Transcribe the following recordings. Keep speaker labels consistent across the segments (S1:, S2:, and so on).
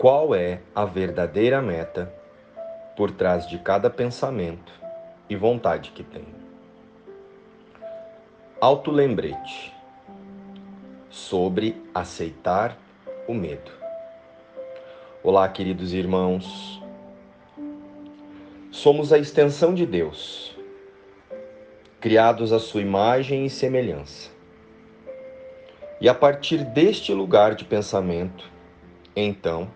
S1: qual é a verdadeira meta por trás de cada pensamento e vontade que tenho. Autolembrete sobre aceitar o medo. Olá, queridos irmãos. Somos a extensão de Deus, criados à sua imagem e semelhança. E a partir deste lugar de pensamento, então,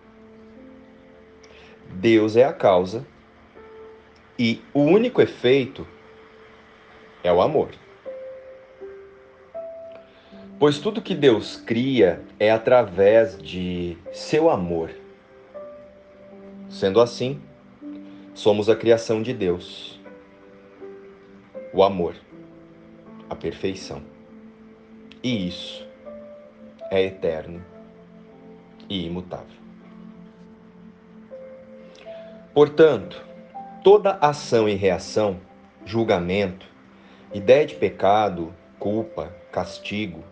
S1: Deus é a causa e o único efeito é o amor. Pois tudo que Deus cria é através de seu amor. Sendo assim, somos a criação de Deus. O amor, a perfeição. E isso é eterno e imutável. Portanto, toda ação e reação, julgamento, ideia de pecado, culpa, castigo,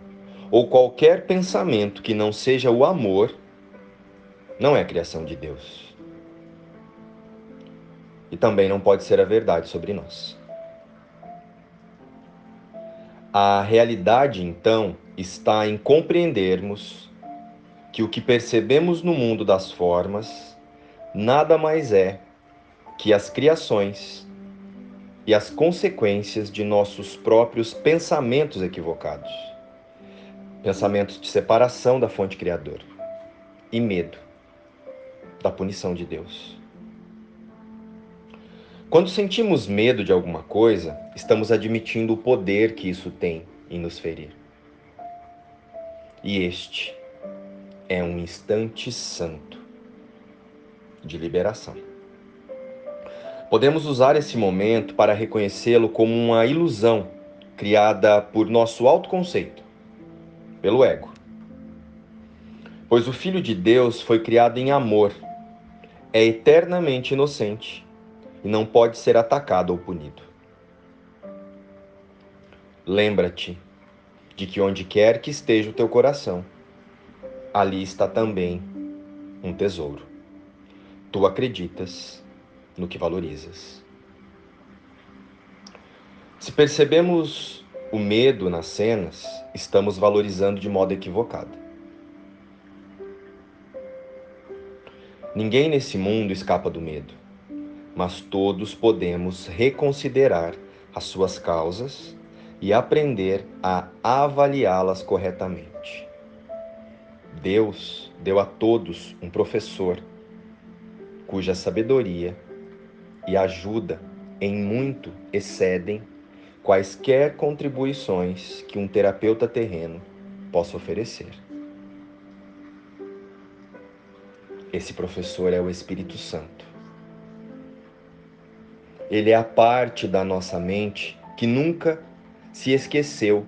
S1: ou qualquer pensamento que não seja o amor, não é criação de Deus. E também não pode ser a verdade sobre nós. A realidade, então, está em compreendermos que o que percebemos no mundo das formas nada mais é que as criações e as consequências de nossos próprios pensamentos equivocados. Pensamentos de separação da fonte criadora e medo da punição de Deus. Quando sentimos medo de alguma coisa, estamos admitindo o poder que isso tem em nos ferir. E este é um instante santo de liberação. Podemos usar esse momento para reconhecê-lo como uma ilusão criada por nosso autoconceito, pelo ego. Pois o Filho de Deus foi criado em amor, é eternamente inocente e não pode ser atacado ou punido. Lembra-te de que onde quer que esteja o teu coração, ali está também um tesouro. Tu acreditas no que valorizas. Se percebemos o medo nas cenas, estamos valorizando de modo equivocado. Ninguém nesse mundo escapa do medo, mas todos podemos reconsiderar as suas causas e aprender a avaliá-las corretamente. Deus deu a todos um professor cuja sabedoria e ajuda em muito excedem quaisquer contribuições que um terapeuta terreno possa oferecer. Esse professor é o Espírito Santo. Ele é a parte da nossa mente que nunca se esqueceu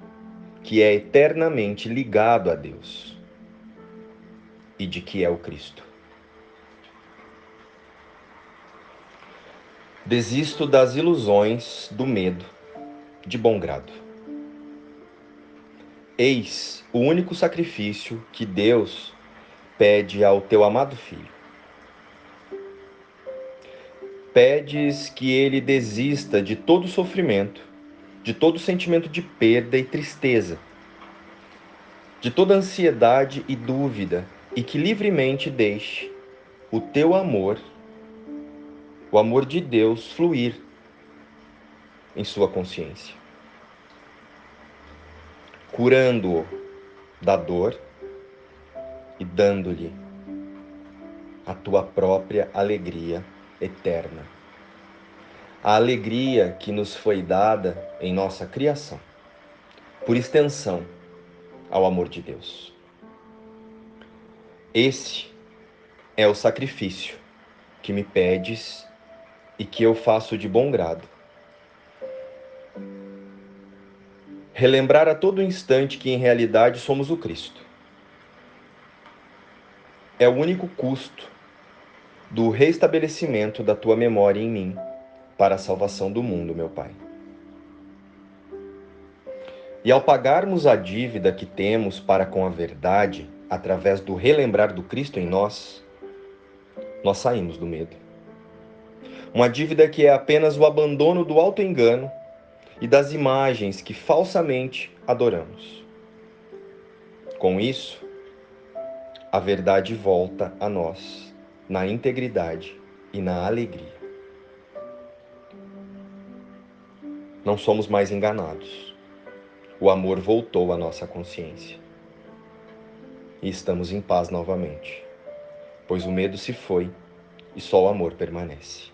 S1: que é eternamente ligado a Deus e de que é o Cristo. Desisto das ilusões do medo, de bom grado. Eis o único sacrifício que Deus pede ao teu amado filho. Pedes que ele desista de todo sofrimento, de todo sentimento de perda e tristeza, de toda ansiedade e dúvida, e que livremente deixe o teu amor o amor de Deus fluir em sua consciência, curando-o da dor e dando-lhe a tua própria alegria eterna. A alegria que nos foi dada em nossa criação, por extensão ao amor de Deus. Esse é o sacrifício que me pedes e que eu faço de bom grado. Relembrar a todo instante que em realidade somos o Cristo. É o único custo do restabelecimento da tua memória em mim para a salvação do mundo, meu Pai. E ao pagarmos a dívida que temos para com a verdade, através do relembrar do Cristo em nós, nós saímos do medo. Uma dívida que é apenas o abandono do auto-engano e das imagens que falsamente adoramos. Com isso, a verdade volta a nós na integridade e na alegria. Não somos mais enganados. O amor voltou à nossa consciência. E estamos em paz novamente, pois o medo se foi e só o amor permanece.